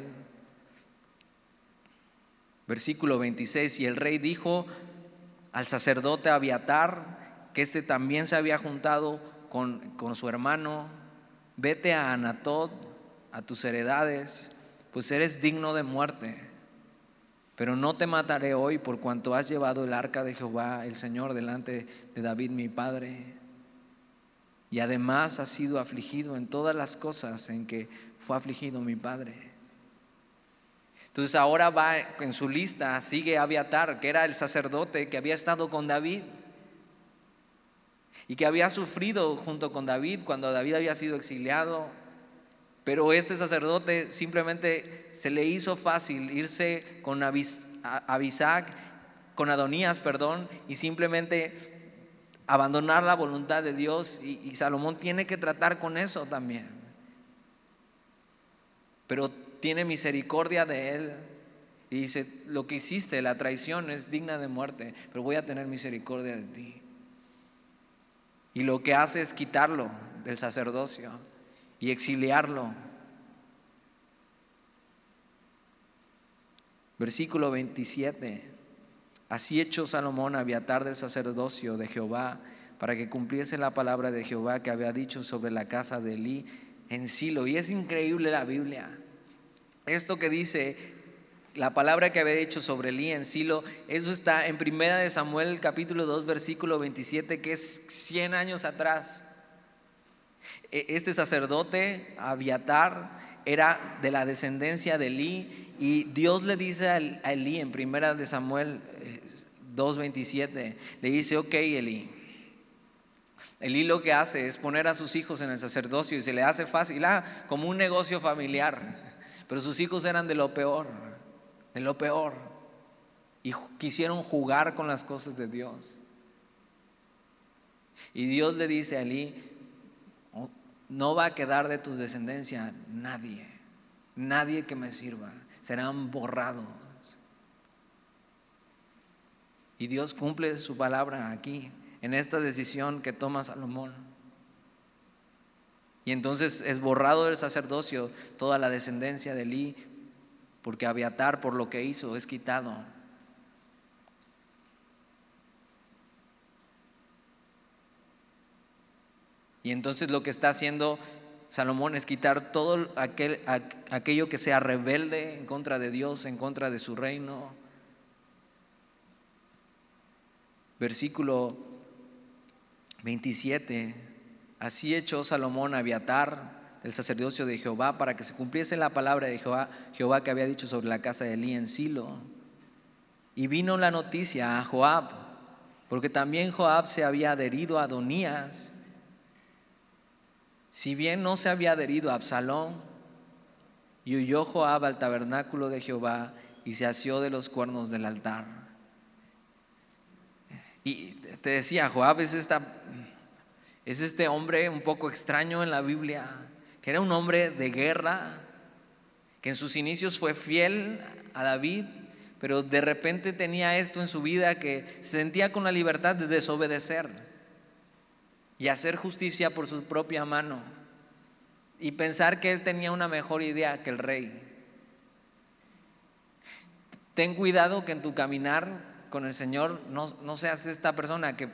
Versículo 26, y el rey dijo al sacerdote Abiatar, que éste también se había juntado con, su hermano, vete a Anatot, a tus heredades, pues eres digno de muerte. Pero no te mataré hoy por cuanto has llevado el arca de Jehová, el Señor, delante de David mi padre y además ha sido afligido en todas las cosas en que fue afligido mi padre. Entonces ahora va en su lista, sigue Abiatar, que era el sacerdote que había estado con David y que había sufrido junto con David cuando David había sido exiliado. Pero este sacerdote simplemente se le hizo fácil irse con Abisac, con Adonías, perdón, y simplemente abandonar la voluntad de Dios y, Salomón tiene que tratar con eso también. Pero tiene misericordia de él y dice, lo que hiciste, la traición es digna de muerte, pero voy a tener misericordia de ti. Y lo que hace es quitarlo del sacerdocio y exiliarlo. Versículo 27. Así echó Salomón a Abiatar del sacerdocio de Jehová para que cumpliese la palabra de Jehová que había dicho sobre la casa de Elí en Silo. Y es increíble la Biblia. Esto que dice la palabra que había dicho sobre Elí en Silo, eso está en Primera de Samuel capítulo 2 versículo 27, que es 100 años atrás. E, este sacerdote, Abiatar, era de la descendencia de Elí y Dios le dice a Elí en Primera de Samuel 2.27, le dice, ok Eli. Eli lo que hace es poner a sus hijos en el sacerdocio y se le hace fácil, ah, como un negocio familiar. Pero sus hijos eran de lo peor, de lo peor. Y quisieron jugar con las cosas de Dios. Y Dios le dice a Eli, oh, no va a quedar de tu descendencia nadie, nadie que me sirva, serán borrados. Y Dios cumple su palabra aquí, en esta decisión que toma Salomón. Y entonces es borrado del sacerdocio toda la descendencia de Elí, porque Abiatar por lo que hizo es quitado. Y entonces lo que está haciendo Salomón es quitar todo aquel, aquello que sea rebelde en contra de Dios, en contra de su reino, versículo 27, así echó Salomón a Abiatar del sacerdocio de Jehová para que se cumpliese la palabra de Jehová, Jehová que había dicho sobre la casa de Elí en Silo. Y vino la noticia a Joab, porque también Joab se había adherido a Adonías, si bien no se había adherido a Absalón, y huyó Joab al tabernáculo de Jehová y se asió de los cuernos del altar. Y te decía, Joab es, es este hombre un poco extraño en la Biblia, que era un hombre de guerra, que en sus inicios fue fiel a David, pero de repente tenía esto en su vida que se sentía con la libertad de desobedecer y hacer justicia por su propia mano y pensar que él tenía una mejor idea que el rey. Ten cuidado que en tu caminar con el Señor, no, seas esta persona que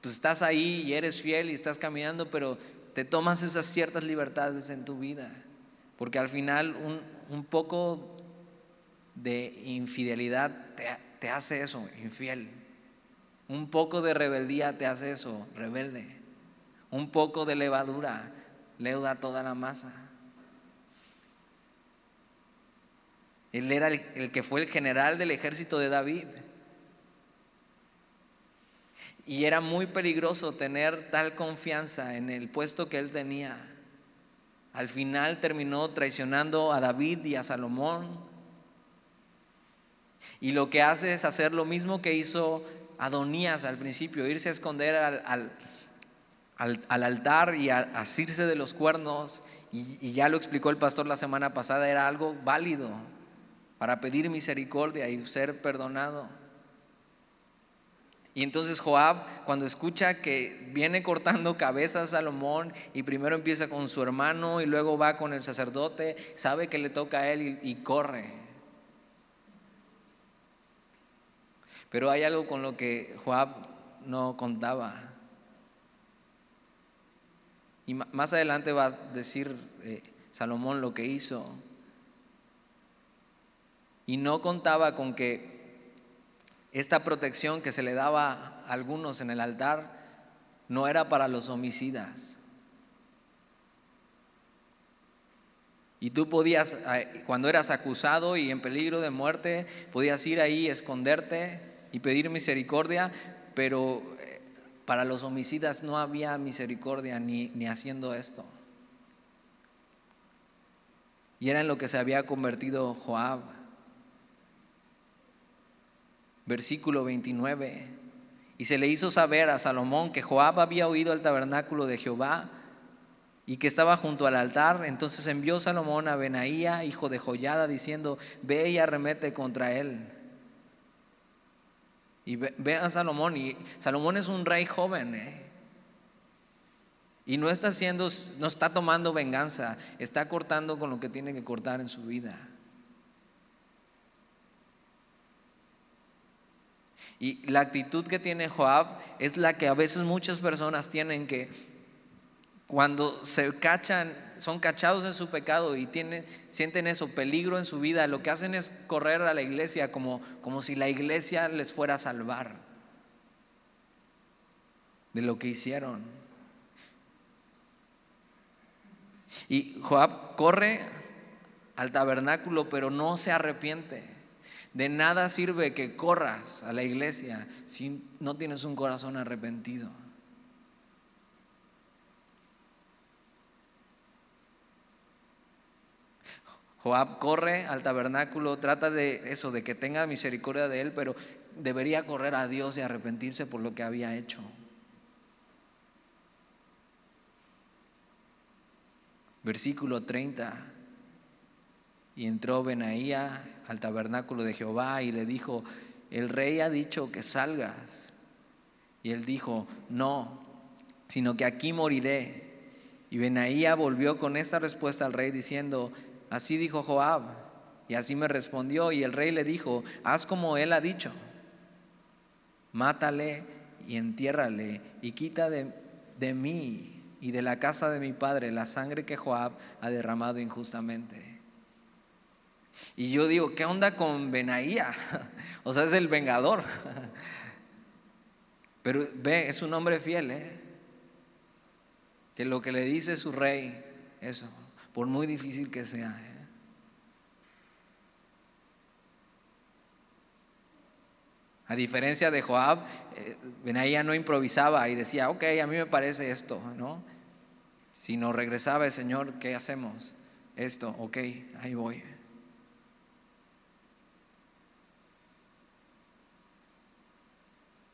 pues, estás ahí y eres fiel y estás caminando, pero te tomas esas ciertas libertades en tu vida, porque al final un, un poco de infidelidad te, te hace eso, infiel. Un poco de rebeldía te hace eso, rebelde. Un poco de levadura leuda toda la masa. Él era el, el, que fue el general del ejército de David. Y era muy peligroso tener tal confianza en el puesto que él tenía. Al final terminó traicionando a David y a Salomón. Y lo que hace es hacer lo mismo que hizo Adonías al principio, irse a esconder al, al, al, al altar y a, asirse de los cuernos. Y ya lo explicó el pastor la semana pasada, era algo válido para pedir misericordia y ser perdonado. Y entonces Joab, cuando escucha que viene cortando cabezas Salomón y primero empieza con su hermano y luego va con el sacerdote, sabe que le toca a él y, corre. Pero hay algo con lo que Joab no contaba. Y más adelante va a decir eh, Salomón lo que hizo. Y no contaba con que esta protección que se le daba a algunos en el altar no era para los homicidas. Y tú podías, cuando eras acusado y en peligro de muerte, podías ir ahí, esconderte y pedir misericordia, pero eh, para los homicidas no había misericordia ni, ni haciendo esto. Y era en lo que se había convertido Joab versículo 29. Y se le hizo saber a Salomón que Joab había oído el tabernáculo de Jehová y que estaba junto al altar. Entonces envió Salomón a Benaía, hijo de Joyada, diciendo, ve y arremete contra él. Y ve, a Salomón, y Salomón es un rey joven, ¿eh? Y no está haciendo, no está tomando venganza, está cortando con lo que tiene que cortar en su vida. Y la actitud que tiene Joab es la que a veces muchas personas tienen que cuando se cachan, son cachados en su pecado y tienen, sienten eso, peligro en su vida, lo que hacen es correr a la iglesia como, como si la iglesia les fuera a salvar de lo que hicieron. Y Joab corre al tabernáculo, pero no se arrepiente. De nada sirve que corras a la iglesia si no tienes un corazón arrepentido. Joab corre al tabernáculo, trata de eso, de que tenga misericordia de él, pero debería correr a Dios y arrepentirse por lo que había hecho. Versículo 30. Y entró Benaía al tabernáculo de Jehová y le dijo, el rey ha dicho que salgas. Y él dijo, no, sino que aquí moriré. Y Benaía volvió con esta respuesta al rey diciendo, así dijo Joab. Y así me respondió. Y el rey le dijo, haz como él ha dicho. Mátale y entiérrale y quita de, de mí y de la casa de mi padre la sangre que Joab ha derramado injustamente. Y yo digo, ¿qué onda con Benaía? (laughs) O sea, es el vengador. (laughs) Pero ve, es un hombre fiel, ¿eh? Que lo que le dice su rey, eso, por muy difícil que sea. ¿eh? A diferencia de Joab, eh, Benaía no improvisaba y decía, ok, a mí me parece esto, ¿no? Sino regresaba el Señor, ¿qué hacemos? Esto, ok, ahí voy.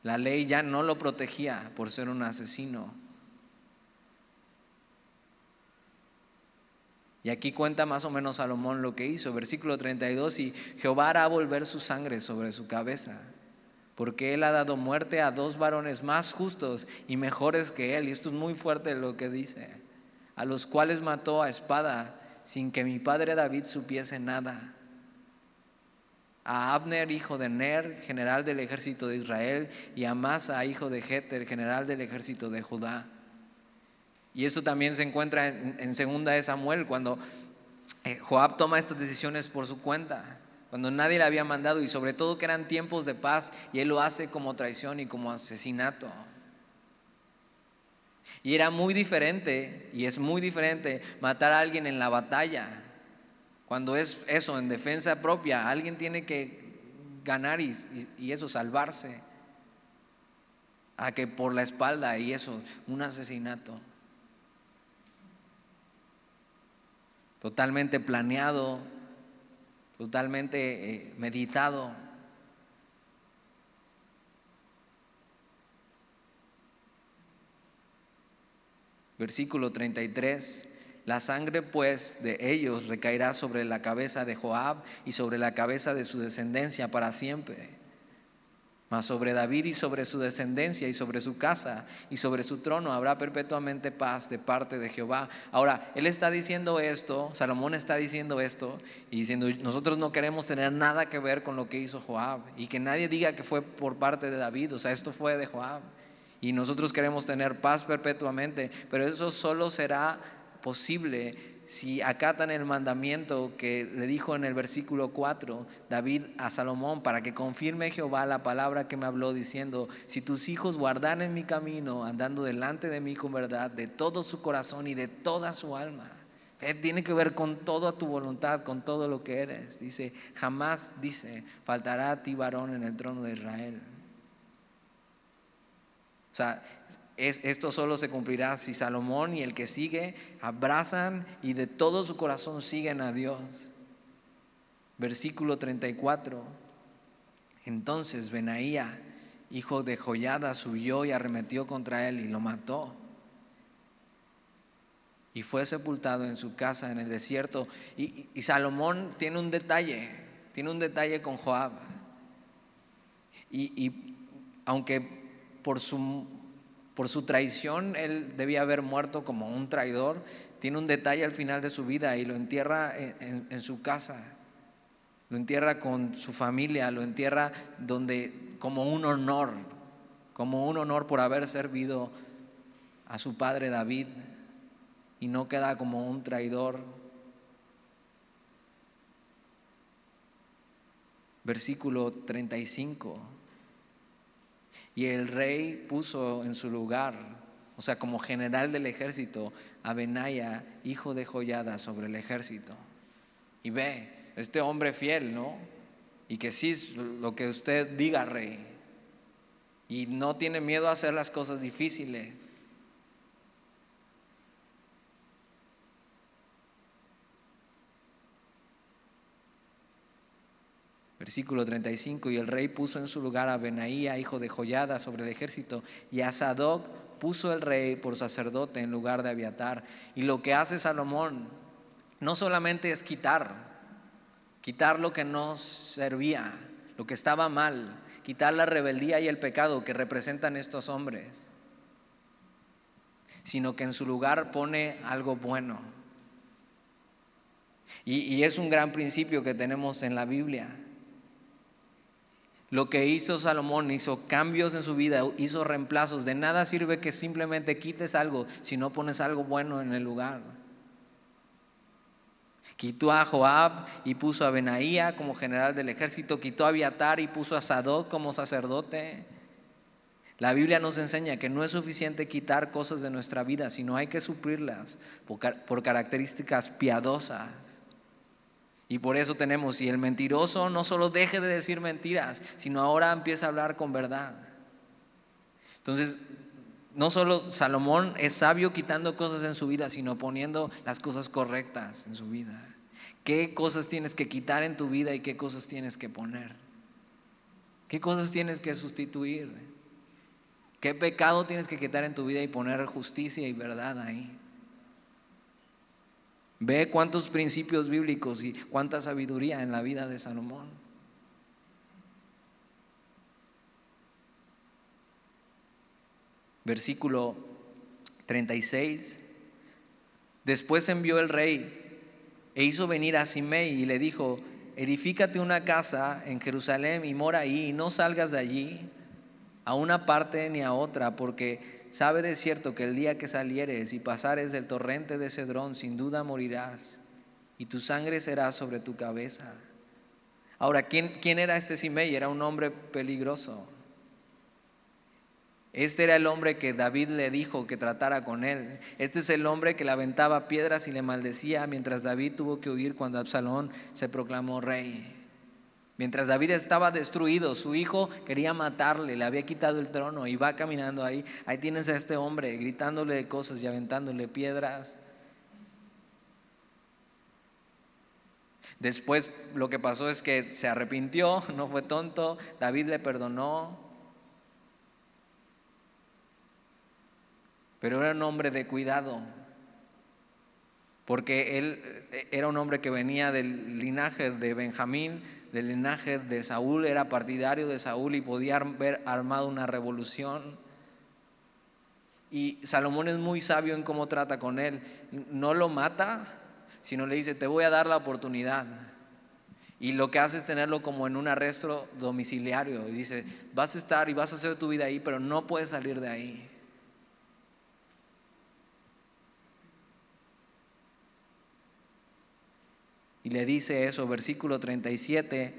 La ley ya no lo protegía por ser un asesino. Y aquí cuenta más o menos Salomón lo que hizo. Versículo 32, y Jehová hará volver su sangre sobre su cabeza, porque él ha dado muerte a dos varones más justos y mejores que él. Y esto es muy fuerte lo que dice, a los cuales mató a espada sin que mi padre David supiese nada a Abner, hijo de Ner, general del ejército de Israel, y a Masa, hijo de Jeter, general del ejército de Judá. Y esto también se encuentra en, segunda de Samuel, cuando eh, Joab toma estas decisiones por su cuenta, cuando nadie le había mandado y sobre todo que eran tiempos de paz y él lo hace como traición y como asesinato. Y era muy diferente, y es muy diferente matar a alguien en la batalla. Cuando es eso, en defensa propia, alguien tiene que ganar y, eso, salvarse. A que por la espalda y eso, un asesinato. Totalmente planeado, totalmente eh, meditado. Versículo 33. La sangre pues de ellos recaerá sobre la cabeza de Joab y sobre la cabeza de su descendencia para siempre mas sobre David y sobre su descendencia y sobre su casa y sobre su trono habrá perpetuamente paz de parte de Jehová. Ahora, él está diciendo esto, Salomón está diciendo esto y diciendo, nosotros no queremos tener nada que ver con lo que hizo Joab y que nadie diga que fue por parte de David, o sea, esto fue de Joab. Y nosotros queremos tener paz perpetuamente, pero eso solo será posible si acatan el mandamiento que le dijo en el versículo 4 David a Salomón para que confirme Jehová la palabra que me habló diciendo, si tus hijos guardan mi camino, andando delante de mí con verdad, de todo su corazón y de toda su alma. tiene que ver con toda tu voluntad, con todo lo que eres. Dice, jamás dice, faltará a ti varón en el trono de Israel. O sea, esto solo se cumplirá si Salomón y el que sigue abrazan y de todo su corazón siguen a Dios. Versículo 34. Entonces Benaía, hijo de Joyada, subió y arremetió contra él y lo mató. Y fue sepultado en su casa en el desierto. Y, Salomón tiene un detalle, tiene un detalle con Joab. Y, y aunque por su por su traición, él debía haber muerto como un traidor. Tiene un detalle al final de su vida y lo entierra en, su casa. Lo entierra con su familia, lo entierra donde como un honor, como un honor por haber servido a su padre David y no queda como un traidor. Versículo 35. Y el rey puso en su lugar, o sea, como general del ejército, a Benaya, hijo de Joyada, sobre el ejército. Y ve, este hombre fiel, ¿no? Y que sí, lo que usted diga, rey. Y no tiene miedo a hacer las cosas difíciles. Versículo 35, y el rey puso en su lugar a Benaía, hijo de Joyada, sobre el ejército, y a Sadoc puso el rey por sacerdote en lugar de Abiatar. Y lo que hace Salomón no solamente es quitar, quitar lo que no servía, lo que estaba mal, quitar la rebeldía y el pecado que representan estos hombres, sino que en su lugar pone algo bueno. Y, y es un gran principio que tenemos en la Biblia lo que hizo Salomón, hizo cambios en su vida, hizo reemplazos. De nada sirve que simplemente quites algo si no pones algo bueno en el lugar. Quitó a Joab y puso a Benaía como general del ejército, quitó a Abiatar y puso a Sadoc como sacerdote. La Biblia nos enseña que no es suficiente quitar cosas de nuestra vida, sino hay que suplirlas por características piadosas. Y por eso tenemos, y el mentiroso no solo deje de decir mentiras, sino ahora empieza a hablar con verdad. Entonces, no solo Salomón es sabio quitando cosas en su vida, sino poniendo las cosas correctas en su vida. ¿Qué cosas tienes que quitar en tu vida y qué cosas tienes que poner? ¿Qué cosas tienes que sustituir? ¿Qué pecado tienes que quitar en tu vida y poner justicia y verdad ahí? Ve cuántos principios bíblicos y cuánta sabiduría en la vida de Salomón. Versículo 36. Después envió el rey e hizo venir a Simei y le dijo, edifícate una casa en Jerusalén y mora ahí y no salgas de allí a una parte ni a otra, porque sabe de cierto que el día que salieres y pasares del torrente de Cedrón, sin duda morirás, y tu sangre será sobre tu cabeza. Ahora, ¿quién, quién era este Simei? Era un hombre peligroso. Este era el hombre que David le dijo que tratara con él. Este es el hombre que le aventaba piedras y le maldecía mientras David tuvo que huir cuando Absalón se proclamó rey. Mientras David estaba destruido, su hijo quería matarle, le había quitado el trono y va caminando ahí. Ahí tienes a este hombre gritándole cosas y aventándole piedras. Después lo que pasó es que se arrepintió, (laughs) no fue tonto, David le perdonó, pero era un hombre de cuidado, porque él eh, era un hombre que venía del linaje de Benjamín, del linaje de Saúl, era partidario de Saúl y podía haber armado una revolución. Y Salomón es muy sabio en cómo trata con él. No lo mata, sino le dice, te voy a dar la oportunidad. Y lo que hace es tenerlo como en un arresto domiciliario. Y dice, vas a estar y vas a hacer tu vida ahí, pero no puedes salir de ahí. Y le dice eso, versículo 37,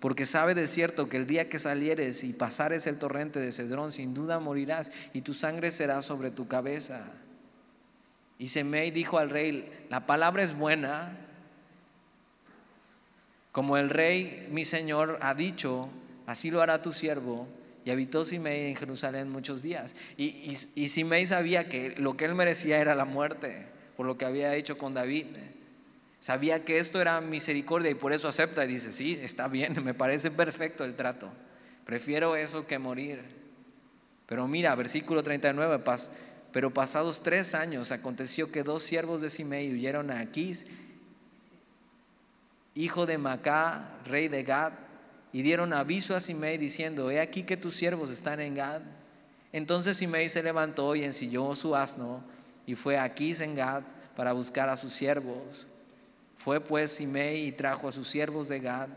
porque sabe de cierto que el día que salieres y pasares el torrente de Cedrón, sin duda morirás y tu sangre será sobre tu cabeza. Y Semei dijo al rey, la palabra es buena, como el rey mi señor ha dicho, así lo hará tu siervo. Y habitó Simei en Jerusalén muchos días. Y, y, y Simei sabía que lo que él merecía era la muerte, por lo que había hecho con David. Sabía que esto era misericordia y por eso acepta y dice, sí, está bien, (laughs) me parece perfecto el trato. Prefiero eso que morir. Pero mira, versículo 39, pero pasados tres años aconteció que dos siervos de Simei huyeron a Aquís, hijo de Macá, rey de Gad, y dieron aviso a Simei diciendo, he aquí que tus siervos están en Gad. Entonces Simei se levantó y ensilló su asno y fue a Aquís en Gad para buscar a sus siervos. Fue pues Simei y trajo a sus siervos de Gad.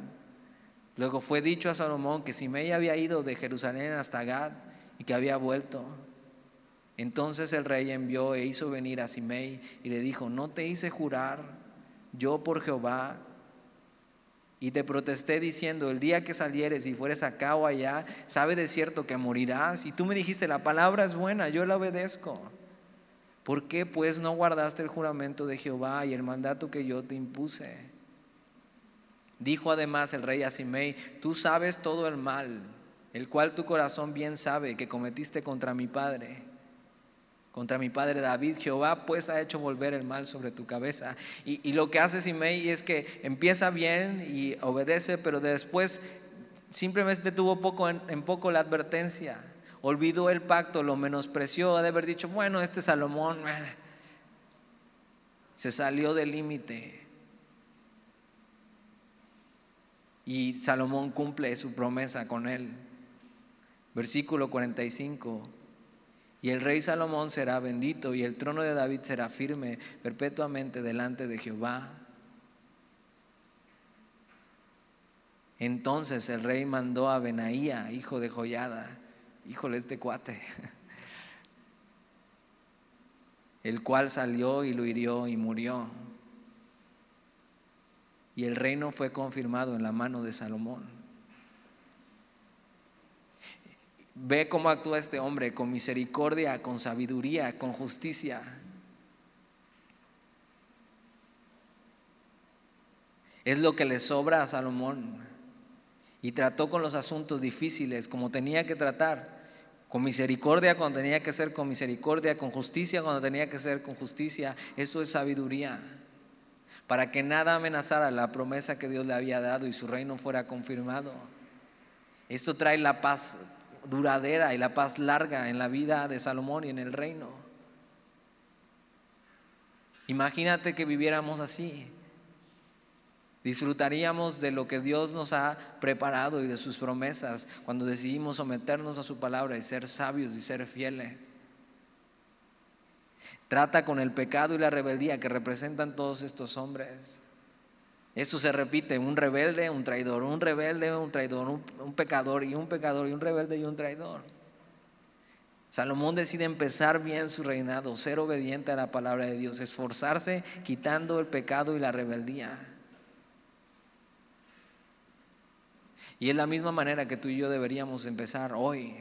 Luego fue dicho a Salomón que Simei había ido de Jerusalén hasta Gad y que había vuelto. Entonces el rey envió e hizo venir a Simei y le dijo, no te hice jurar yo por Jehová y te protesté diciendo, el día que salieres y fueres acá o allá, sabe de cierto que morirás. Y tú me dijiste, la palabra es buena, yo la obedezco. ¿Por qué pues no guardaste el juramento de Jehová y el mandato que yo te impuse? Dijo además el rey a Simei, tú sabes todo el mal, el cual tu corazón bien sabe que cometiste contra mi padre, contra mi padre David. Jehová pues ha hecho volver el mal sobre tu cabeza. Y, lo que hace Simei es que empieza bien y obedece, pero después simplemente tuvo poco en poco la advertencia olvidó el pacto, lo menospreció, ha de haber dicho, bueno, este Salomón eh, se salió del límite. Y Salomón cumple su promesa con él. Versículo 45. Y el rey Salomón será bendito y el trono de David será firme perpetuamente delante de Jehová. Entonces el rey mandó a Benaía, hijo de Joyada, híjole, este cuate, el cual salió y lo hirió y murió. Y el reino fue confirmado en la mano de Salomón. Ve cómo actúa este hombre con misericordia, con sabiduría, con justicia. Es lo que le sobra a Salomón. Y trató con los asuntos difíciles como tenía que tratar con misericordia cuando tenía que ser con misericordia, con justicia cuando tenía que ser con justicia. Esto es sabiduría. Para que nada amenazara la promesa que Dios le había dado y su reino fuera confirmado. Esto trae la paz duradera y la paz larga en la vida de Salomón y en el reino. Imagínate que viviéramos así. Disfrutaríamos de lo que Dios nos ha preparado y de sus promesas cuando decidimos someternos a su palabra y ser sabios y ser fieles. Trata con el pecado y la rebeldía que representan todos estos hombres. Esto se repite, un rebelde, un traidor, un rebelde, un traidor, un, pecador y un pecador y un rebelde y un traidor. Salomón decide empezar bien su reinado, ser obediente a la palabra de Dios, esforzarse quitando el pecado y la rebeldía. Y es la misma manera que tú y yo deberíamos empezar hoy.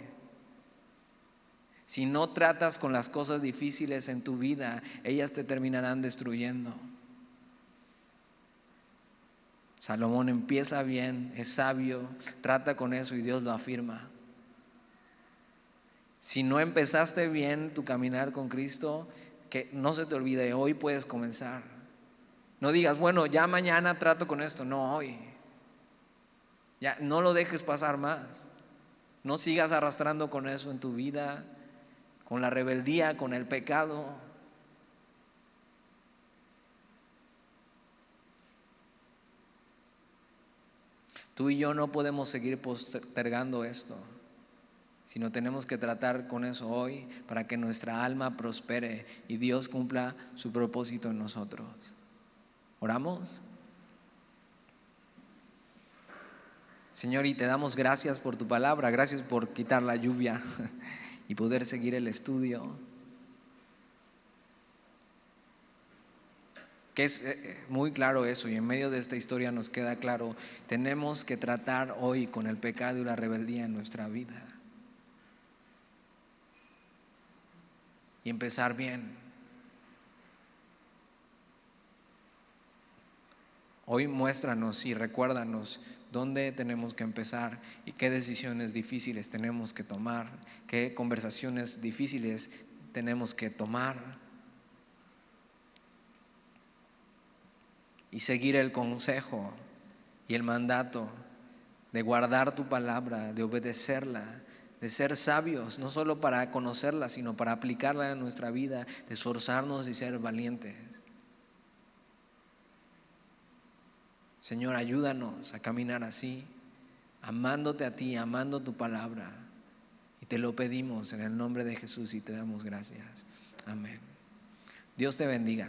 Si no tratas con las cosas difíciles en tu vida, ellas te terminarán destruyendo. Salomón empieza bien, es sabio, trata con eso y Dios lo afirma. Si no empezaste bien tu caminar con Cristo, que no se te olvide, hoy puedes comenzar. No digas, bueno, ya mañana trato con esto, no hoy. Ya no lo dejes pasar más. No sigas arrastrando con eso en tu vida, con la rebeldía, con el pecado. Tú y yo no podemos seguir postergando esto, sino tenemos que tratar con eso hoy para que nuestra alma prospere y Dios cumpla su propósito en nosotros. ¿Oramos? Señor, y te damos gracias por tu palabra, gracias por quitar la lluvia (laughs) y poder seguir el estudio. Que es eh, eh, muy claro eso y en medio de esta historia nos queda claro, tenemos que tratar hoy con el pecado y la rebeldía en nuestra vida. Y empezar bien. Hoy muéstranos y recuérdanos dónde tenemos que empezar y qué decisiones difíciles tenemos que tomar, qué conversaciones difíciles tenemos que tomar. Y seguir el consejo y el mandato de guardar tu palabra, de obedecerla, de ser sabios, no solo para conocerla, sino para aplicarla en nuestra vida, de esforzarnos y ser valientes. Señor, ayúdanos a caminar así, amándote a ti, amando tu palabra. Y te lo pedimos en el nombre de Jesús y te damos gracias. Amén. Dios te bendiga.